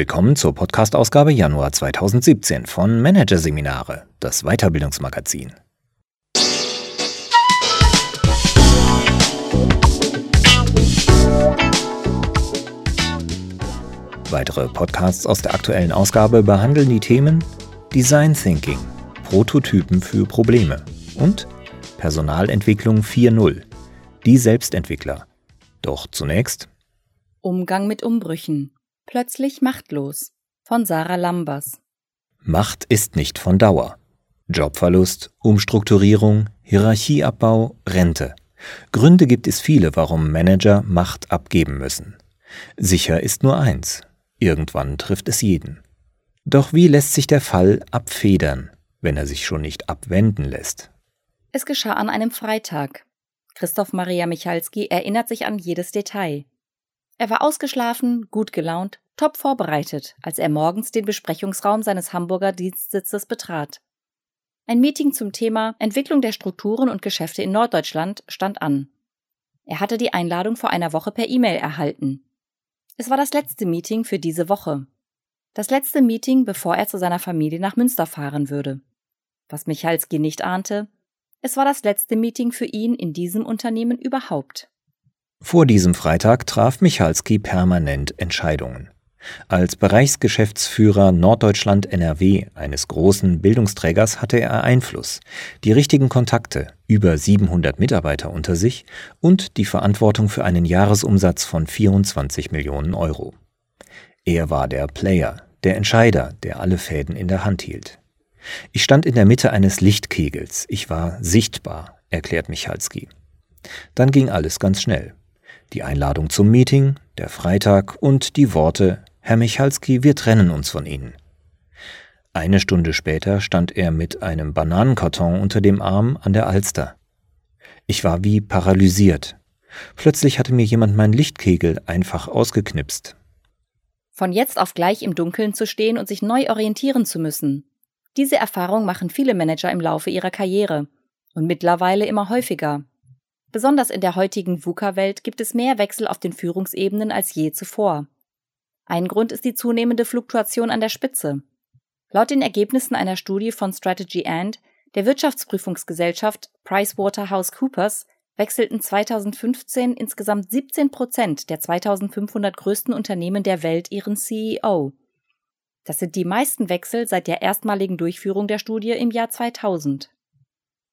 Willkommen zur Podcast-Ausgabe Januar 2017 von Managerseminare, das Weiterbildungsmagazin. Weitere Podcasts aus der aktuellen Ausgabe behandeln die Themen Design Thinking, Prototypen für Probleme und Personalentwicklung 4.0, die Selbstentwickler. Doch zunächst Umgang mit Umbrüchen. Plötzlich machtlos. Von Sarah Lambers. Macht ist nicht von Dauer. Jobverlust, Umstrukturierung, Hierarchieabbau, Rente. Gründe gibt es viele, warum Manager Macht abgeben müssen. Sicher ist nur eins. Irgendwann trifft es jeden. Doch wie lässt sich der Fall abfedern, wenn er sich schon nicht abwenden lässt? Es geschah an einem Freitag. Christoph Maria Michalski erinnert sich an jedes Detail. Er war ausgeschlafen, gut gelaunt, top vorbereitet, als er morgens den Besprechungsraum seines Hamburger Dienstsitzes betrat. Ein Meeting zum Thema Entwicklung der Strukturen und Geschäfte in Norddeutschland stand an. Er hatte die Einladung vor einer Woche per E-Mail erhalten. Es war das letzte Meeting für diese Woche. Das letzte Meeting, bevor er zu seiner Familie nach Münster fahren würde. Was Michalski nicht ahnte, es war das letzte Meeting für ihn in diesem Unternehmen überhaupt. Vor diesem Freitag traf Michalski permanent Entscheidungen. Als Bereichsgeschäftsführer Norddeutschland NRW eines großen Bildungsträgers hatte er Einfluss, die richtigen Kontakte, über 700 Mitarbeiter unter sich und die Verantwortung für einen Jahresumsatz von 24 Millionen Euro. Er war der Player, der Entscheider, der alle Fäden in der Hand hielt. Ich stand in der Mitte eines Lichtkegels, ich war sichtbar, erklärt Michalski. Dann ging alles ganz schnell die Einladung zum Meeting, der Freitag und die Worte Herr Michalski, wir trennen uns von Ihnen. Eine Stunde später stand er mit einem Bananenkarton unter dem Arm an der Alster. Ich war wie paralysiert. Plötzlich hatte mir jemand meinen Lichtkegel einfach ausgeknipst. Von jetzt auf gleich im Dunkeln zu stehen und sich neu orientieren zu müssen. Diese Erfahrung machen viele Manager im Laufe ihrer Karriere und mittlerweile immer häufiger. Besonders in der heutigen VUCA-Welt gibt es mehr Wechsel auf den Führungsebenen als je zuvor. Ein Grund ist die zunehmende Fluktuation an der Spitze. Laut den Ergebnissen einer Studie von Strategy And, der Wirtschaftsprüfungsgesellschaft PricewaterhouseCoopers, wechselten 2015 insgesamt 17 Prozent der 2500 größten Unternehmen der Welt ihren CEO. Das sind die meisten Wechsel seit der erstmaligen Durchführung der Studie im Jahr 2000.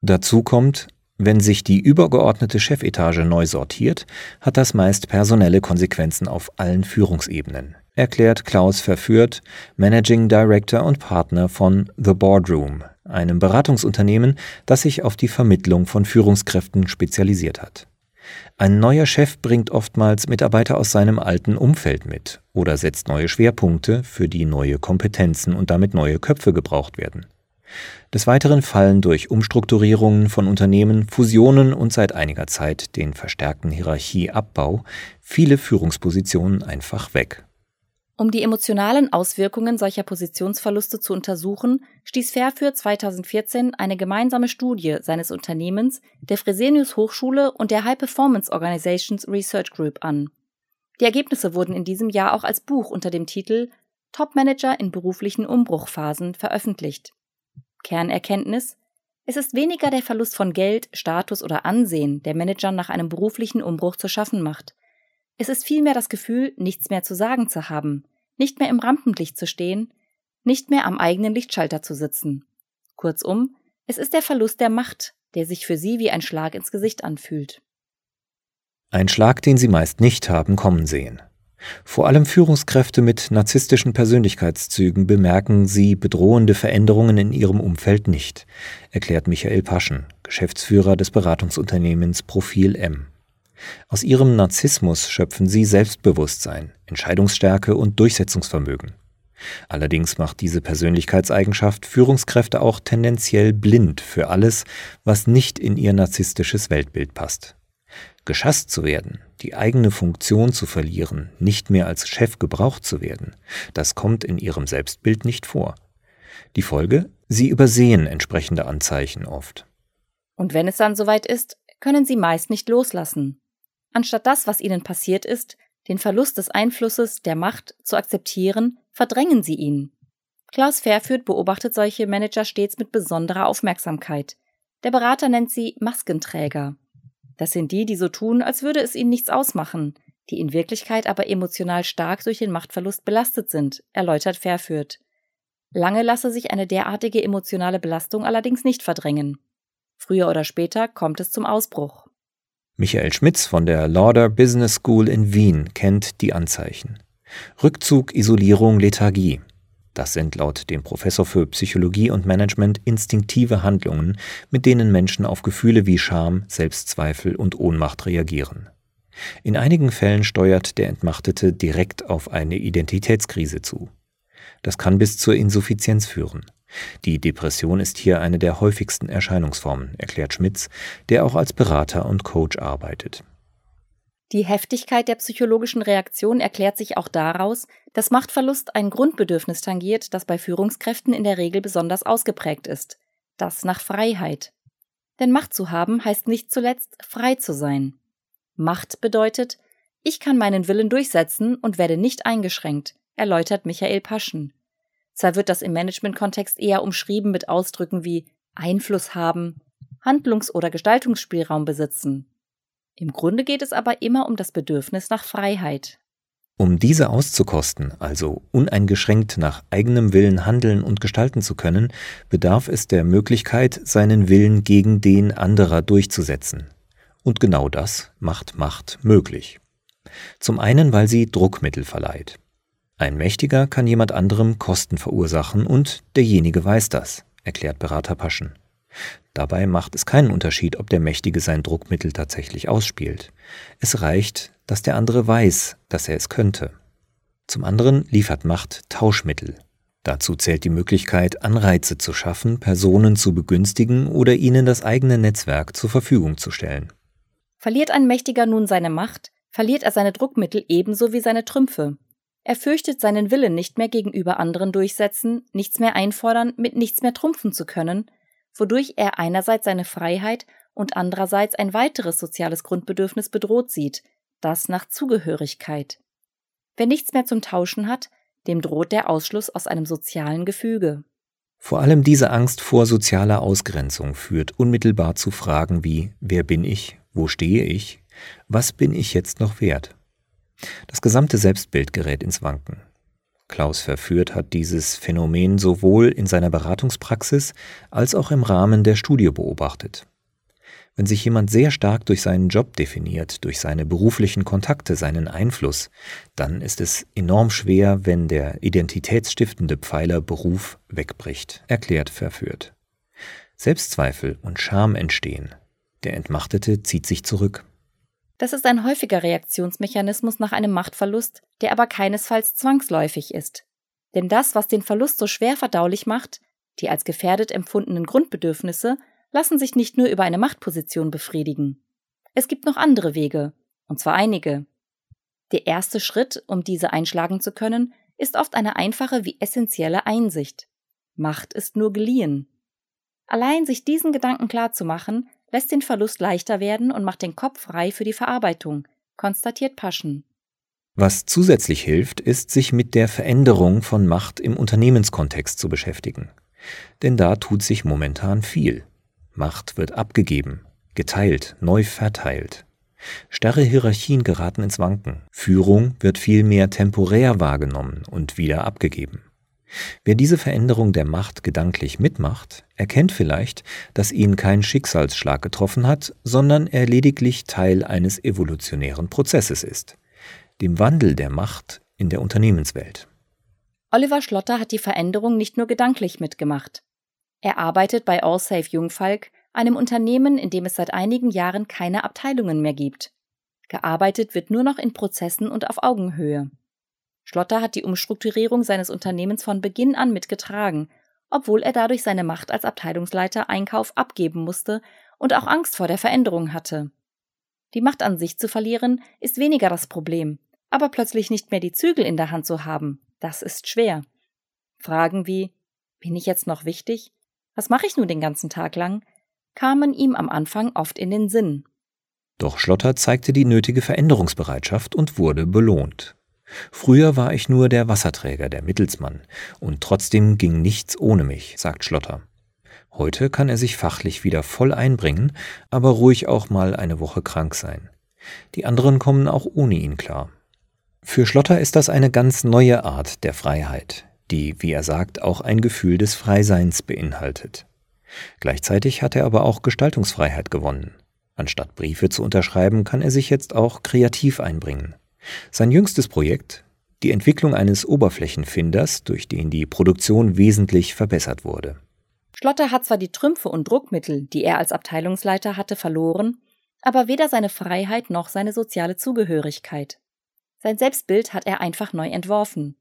Dazu kommt, wenn sich die übergeordnete Chefetage neu sortiert, hat das meist personelle Konsequenzen auf allen Führungsebenen, erklärt Klaus Verführt, Managing Director und Partner von The Boardroom, einem Beratungsunternehmen, das sich auf die Vermittlung von Führungskräften spezialisiert hat. Ein neuer Chef bringt oftmals Mitarbeiter aus seinem alten Umfeld mit oder setzt neue Schwerpunkte, für die neue Kompetenzen und damit neue Köpfe gebraucht werden. Des Weiteren fallen durch Umstrukturierungen von Unternehmen, Fusionen und seit einiger Zeit den verstärkten Hierarchieabbau viele Führungspositionen einfach weg. Um die emotionalen Auswirkungen solcher Positionsverluste zu untersuchen, stieß Fairführ 2014 eine gemeinsame Studie seines Unternehmens, der Fresenius Hochschule und der High Performance Organizations Research Group an. Die Ergebnisse wurden in diesem Jahr auch als Buch unter dem Titel Top Manager in beruflichen Umbruchphasen veröffentlicht. Kernerkenntnis es ist weniger der Verlust von Geld, Status oder Ansehen, der Managern nach einem beruflichen Umbruch zu schaffen macht. Es ist vielmehr das Gefühl, nichts mehr zu sagen zu haben, nicht mehr im Rampenlicht zu stehen, nicht mehr am eigenen Lichtschalter zu sitzen. Kurzum, es ist der Verlust der Macht, der sich für sie wie ein Schlag ins Gesicht anfühlt. Ein Schlag, den sie meist nicht haben kommen sehen. Vor allem Führungskräfte mit narzisstischen Persönlichkeitszügen bemerken sie bedrohende Veränderungen in ihrem Umfeld nicht, erklärt Michael Paschen, Geschäftsführer des Beratungsunternehmens Profil M. Aus ihrem Narzissmus schöpfen sie Selbstbewusstsein, Entscheidungsstärke und Durchsetzungsvermögen. Allerdings macht diese Persönlichkeitseigenschaft Führungskräfte auch tendenziell blind für alles, was nicht in ihr narzisstisches Weltbild passt. Geschasst zu werden, die eigene Funktion zu verlieren, nicht mehr als Chef gebraucht zu werden, das kommt in ihrem Selbstbild nicht vor. Die Folge? Sie übersehen entsprechende Anzeichen oft. Und wenn es dann soweit ist, können sie meist nicht loslassen. Anstatt das, was ihnen passiert ist, den Verlust des Einflusses, der Macht zu akzeptieren, verdrängen sie ihn. Klaus Fairführt beobachtet solche Manager stets mit besonderer Aufmerksamkeit. Der Berater nennt sie Maskenträger. Das sind die, die so tun, als würde es ihnen nichts ausmachen, die in Wirklichkeit aber emotional stark durch den Machtverlust belastet sind, erläutert Fairführt. Lange lasse sich eine derartige emotionale Belastung allerdings nicht verdrängen. Früher oder später kommt es zum Ausbruch. Michael Schmitz von der Lauder Business School in Wien kennt die Anzeichen. Rückzug, Isolierung, Lethargie. Das sind laut dem Professor für Psychologie und Management instinktive Handlungen, mit denen Menschen auf Gefühle wie Scham, Selbstzweifel und Ohnmacht reagieren. In einigen Fällen steuert der Entmachtete direkt auf eine Identitätskrise zu. Das kann bis zur Insuffizienz führen. Die Depression ist hier eine der häufigsten Erscheinungsformen, erklärt Schmitz, der auch als Berater und Coach arbeitet. Die Heftigkeit der psychologischen Reaktion erklärt sich auch daraus, dass Machtverlust ein Grundbedürfnis tangiert, das bei Führungskräften in der Regel besonders ausgeprägt ist, das nach Freiheit. Denn Macht zu haben heißt nicht zuletzt frei zu sein. Macht bedeutet, ich kann meinen Willen durchsetzen und werde nicht eingeschränkt, erläutert Michael Paschen. Zwar wird das im Management-Kontext eher umschrieben mit Ausdrücken wie Einfluss haben, Handlungs- oder Gestaltungsspielraum besitzen, im Grunde geht es aber immer um das Bedürfnis nach Freiheit. Um diese auszukosten, also uneingeschränkt nach eigenem Willen handeln und gestalten zu können, bedarf es der Möglichkeit, seinen Willen gegen den anderer durchzusetzen. Und genau das macht Macht möglich. Zum einen, weil sie Druckmittel verleiht. Ein Mächtiger kann jemand anderem Kosten verursachen und derjenige weiß das, erklärt Berater Paschen. Dabei macht es keinen Unterschied, ob der Mächtige sein Druckmittel tatsächlich ausspielt. Es reicht, dass der andere weiß, dass er es könnte. Zum anderen liefert Macht Tauschmittel. Dazu zählt die Möglichkeit, Anreize zu schaffen, Personen zu begünstigen oder ihnen das eigene Netzwerk zur Verfügung zu stellen. Verliert ein Mächtiger nun seine Macht, verliert er seine Druckmittel ebenso wie seine Trümpfe. Er fürchtet seinen Willen nicht mehr gegenüber anderen durchsetzen, nichts mehr einfordern, mit nichts mehr trumpfen zu können, wodurch er einerseits seine Freiheit und andererseits ein weiteres soziales Grundbedürfnis bedroht sieht, das nach Zugehörigkeit. Wer nichts mehr zum Tauschen hat, dem droht der Ausschluss aus einem sozialen Gefüge. Vor allem diese Angst vor sozialer Ausgrenzung führt unmittelbar zu Fragen wie Wer bin ich? Wo stehe ich? Was bin ich jetzt noch wert? Das gesamte Selbstbild gerät ins Wanken. Klaus Verführt hat dieses Phänomen sowohl in seiner Beratungspraxis als auch im Rahmen der Studie beobachtet. Wenn sich jemand sehr stark durch seinen Job definiert, durch seine beruflichen Kontakte, seinen Einfluss, dann ist es enorm schwer, wenn der identitätsstiftende Pfeiler Beruf wegbricht, erklärt Verführt. Selbstzweifel und Scham entstehen. Der Entmachtete zieht sich zurück. Das ist ein häufiger Reaktionsmechanismus nach einem Machtverlust, der aber keinesfalls zwangsläufig ist. Denn das, was den Verlust so schwer verdaulich macht, die als gefährdet empfundenen Grundbedürfnisse, lassen sich nicht nur über eine Machtposition befriedigen. Es gibt noch andere Wege, und zwar einige. Der erste Schritt, um diese einschlagen zu können, ist oft eine einfache wie essentielle Einsicht. Macht ist nur geliehen. Allein sich diesen Gedanken klar zu machen, lässt den Verlust leichter werden und macht den Kopf frei für die Verarbeitung, konstatiert Paschen. Was zusätzlich hilft, ist, sich mit der Veränderung von Macht im Unternehmenskontext zu beschäftigen. Denn da tut sich momentan viel. Macht wird abgegeben, geteilt, neu verteilt. Starre Hierarchien geraten ins Wanken. Führung wird vielmehr temporär wahrgenommen und wieder abgegeben. Wer diese Veränderung der Macht gedanklich mitmacht, erkennt vielleicht, dass ihn kein Schicksalsschlag getroffen hat, sondern er lediglich Teil eines evolutionären Prozesses ist, dem Wandel der Macht in der Unternehmenswelt. Oliver Schlotter hat die Veränderung nicht nur gedanklich mitgemacht. Er arbeitet bei Allsafe Jungfalk, einem Unternehmen, in dem es seit einigen Jahren keine Abteilungen mehr gibt. Gearbeitet wird nur noch in Prozessen und auf Augenhöhe. Schlotter hat die Umstrukturierung seines Unternehmens von Beginn an mitgetragen, obwohl er dadurch seine Macht als Abteilungsleiter Einkauf abgeben musste und auch Angst vor der Veränderung hatte. Die Macht an sich zu verlieren ist weniger das Problem, aber plötzlich nicht mehr die Zügel in der Hand zu haben, das ist schwer. Fragen wie Bin ich jetzt noch wichtig? Was mache ich nun den ganzen Tag lang? kamen ihm am Anfang oft in den Sinn. Doch Schlotter zeigte die nötige Veränderungsbereitschaft und wurde belohnt. Früher war ich nur der Wasserträger, der Mittelsmann, und trotzdem ging nichts ohne mich, sagt Schlotter. Heute kann er sich fachlich wieder voll einbringen, aber ruhig auch mal eine Woche krank sein. Die anderen kommen auch ohne ihn klar. Für Schlotter ist das eine ganz neue Art der Freiheit, die, wie er sagt, auch ein Gefühl des Freiseins beinhaltet. Gleichzeitig hat er aber auch Gestaltungsfreiheit gewonnen. Anstatt Briefe zu unterschreiben, kann er sich jetzt auch kreativ einbringen. Sein jüngstes Projekt, die Entwicklung eines Oberflächenfinders, durch den die Produktion wesentlich verbessert wurde. Schlotter hat zwar die Trümpfe und Druckmittel, die er als Abteilungsleiter hatte, verloren, aber weder seine Freiheit noch seine soziale Zugehörigkeit. Sein Selbstbild hat er einfach neu entworfen.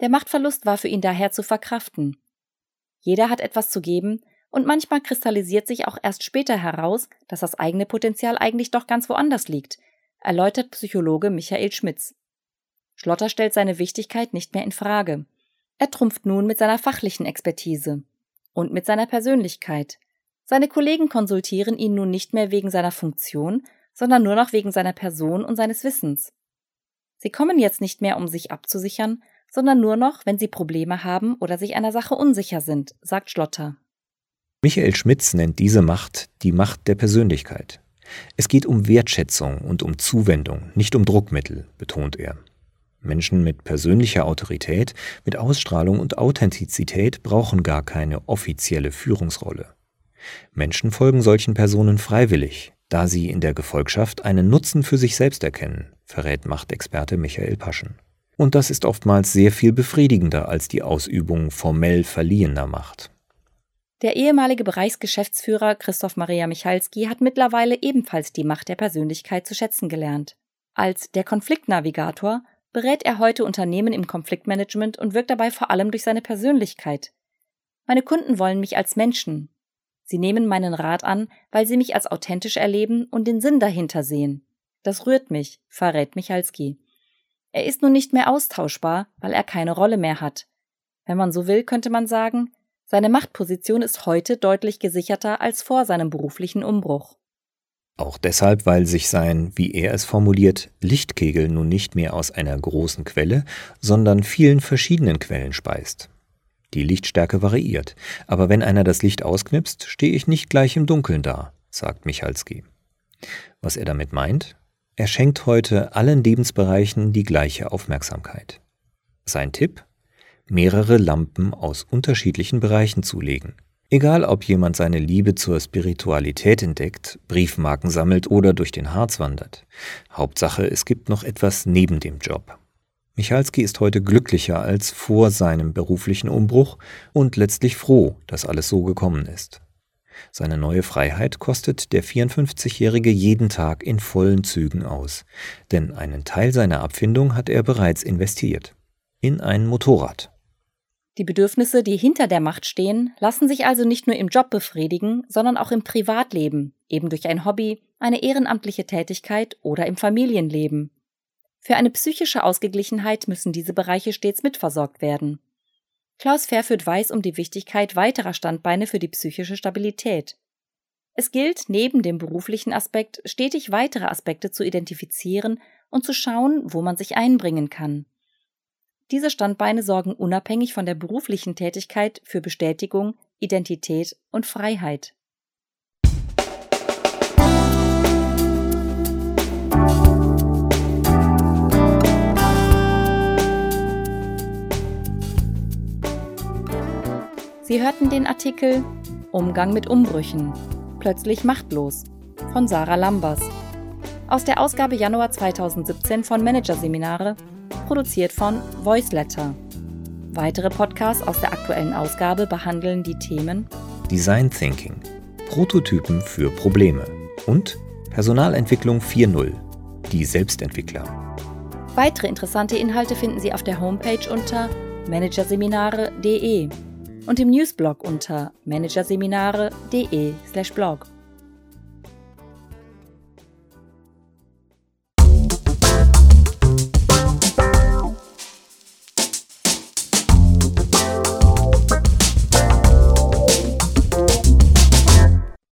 Der Machtverlust war für ihn daher zu verkraften. Jeder hat etwas zu geben, und manchmal kristallisiert sich auch erst später heraus, dass das eigene Potenzial eigentlich doch ganz woanders liegt, erläutert Psychologe Michael Schmitz. Schlotter stellt seine Wichtigkeit nicht mehr in Frage. Er trumpft nun mit seiner fachlichen Expertise und mit seiner Persönlichkeit. Seine Kollegen konsultieren ihn nun nicht mehr wegen seiner Funktion, sondern nur noch wegen seiner Person und seines Wissens. Sie kommen jetzt nicht mehr, um sich abzusichern, sondern nur noch, wenn sie Probleme haben oder sich einer Sache unsicher sind, sagt Schlotter. Michael Schmitz nennt diese Macht die Macht der Persönlichkeit. Es geht um Wertschätzung und um Zuwendung, nicht um Druckmittel, betont er. Menschen mit persönlicher Autorität, mit Ausstrahlung und Authentizität brauchen gar keine offizielle Führungsrolle. Menschen folgen solchen Personen freiwillig, da sie in der Gefolgschaft einen Nutzen für sich selbst erkennen, verrät Machtexperte Michael Paschen. Und das ist oftmals sehr viel befriedigender als die Ausübung formell verliehener Macht. Der ehemalige Bereichsgeschäftsführer Christoph Maria Michalski hat mittlerweile ebenfalls die Macht der Persönlichkeit zu schätzen gelernt. Als der Konfliktnavigator berät er heute Unternehmen im Konfliktmanagement und wirkt dabei vor allem durch seine Persönlichkeit. Meine Kunden wollen mich als Menschen. Sie nehmen meinen Rat an, weil sie mich als authentisch erleben und den Sinn dahinter sehen. Das rührt mich, verrät Michalski. Er ist nun nicht mehr austauschbar, weil er keine Rolle mehr hat. Wenn man so will, könnte man sagen, seine Machtposition ist heute deutlich gesicherter als vor seinem beruflichen Umbruch. Auch deshalb, weil sich sein, wie er es formuliert, Lichtkegel nun nicht mehr aus einer großen Quelle, sondern vielen verschiedenen Quellen speist. Die Lichtstärke variiert, aber wenn einer das Licht ausknipst, stehe ich nicht gleich im Dunkeln da, sagt Michalski. Was er damit meint? Er schenkt heute allen Lebensbereichen die gleiche Aufmerksamkeit. Sein Tipp? Mehrere Lampen aus unterschiedlichen Bereichen zulegen. Egal, ob jemand seine Liebe zur Spiritualität entdeckt, Briefmarken sammelt oder durch den Harz wandert. Hauptsache, es gibt noch etwas neben dem Job. Michalski ist heute glücklicher als vor seinem beruflichen Umbruch und letztlich froh, dass alles so gekommen ist. Seine neue Freiheit kostet der 54-Jährige jeden Tag in vollen Zügen aus, denn einen Teil seiner Abfindung hat er bereits investiert. In ein Motorrad. Die Bedürfnisse, die hinter der Macht stehen, lassen sich also nicht nur im Job befriedigen, sondern auch im Privatleben, eben durch ein Hobby, eine ehrenamtliche Tätigkeit oder im Familienleben. Für eine psychische Ausgeglichenheit müssen diese Bereiche stets mitversorgt werden. Klaus Fairford weiß um die Wichtigkeit weiterer Standbeine für die psychische Stabilität. Es gilt, neben dem beruflichen Aspekt stetig weitere Aspekte zu identifizieren und zu schauen, wo man sich einbringen kann. Diese Standbeine sorgen unabhängig von der beruflichen Tätigkeit für Bestätigung, Identität und Freiheit. Sie hörten den Artikel Umgang mit Umbrüchen. Plötzlich machtlos von Sarah Lambers. Aus der Ausgabe Januar 2017 von Managerseminare produziert von Voiceletter. Weitere Podcasts aus der aktuellen Ausgabe behandeln die Themen Design Thinking, Prototypen für Probleme und Personalentwicklung 4.0, die Selbstentwickler. Weitere interessante Inhalte finden Sie auf der Homepage unter managerseminare.de und im Newsblog unter managerseminare.de/blog.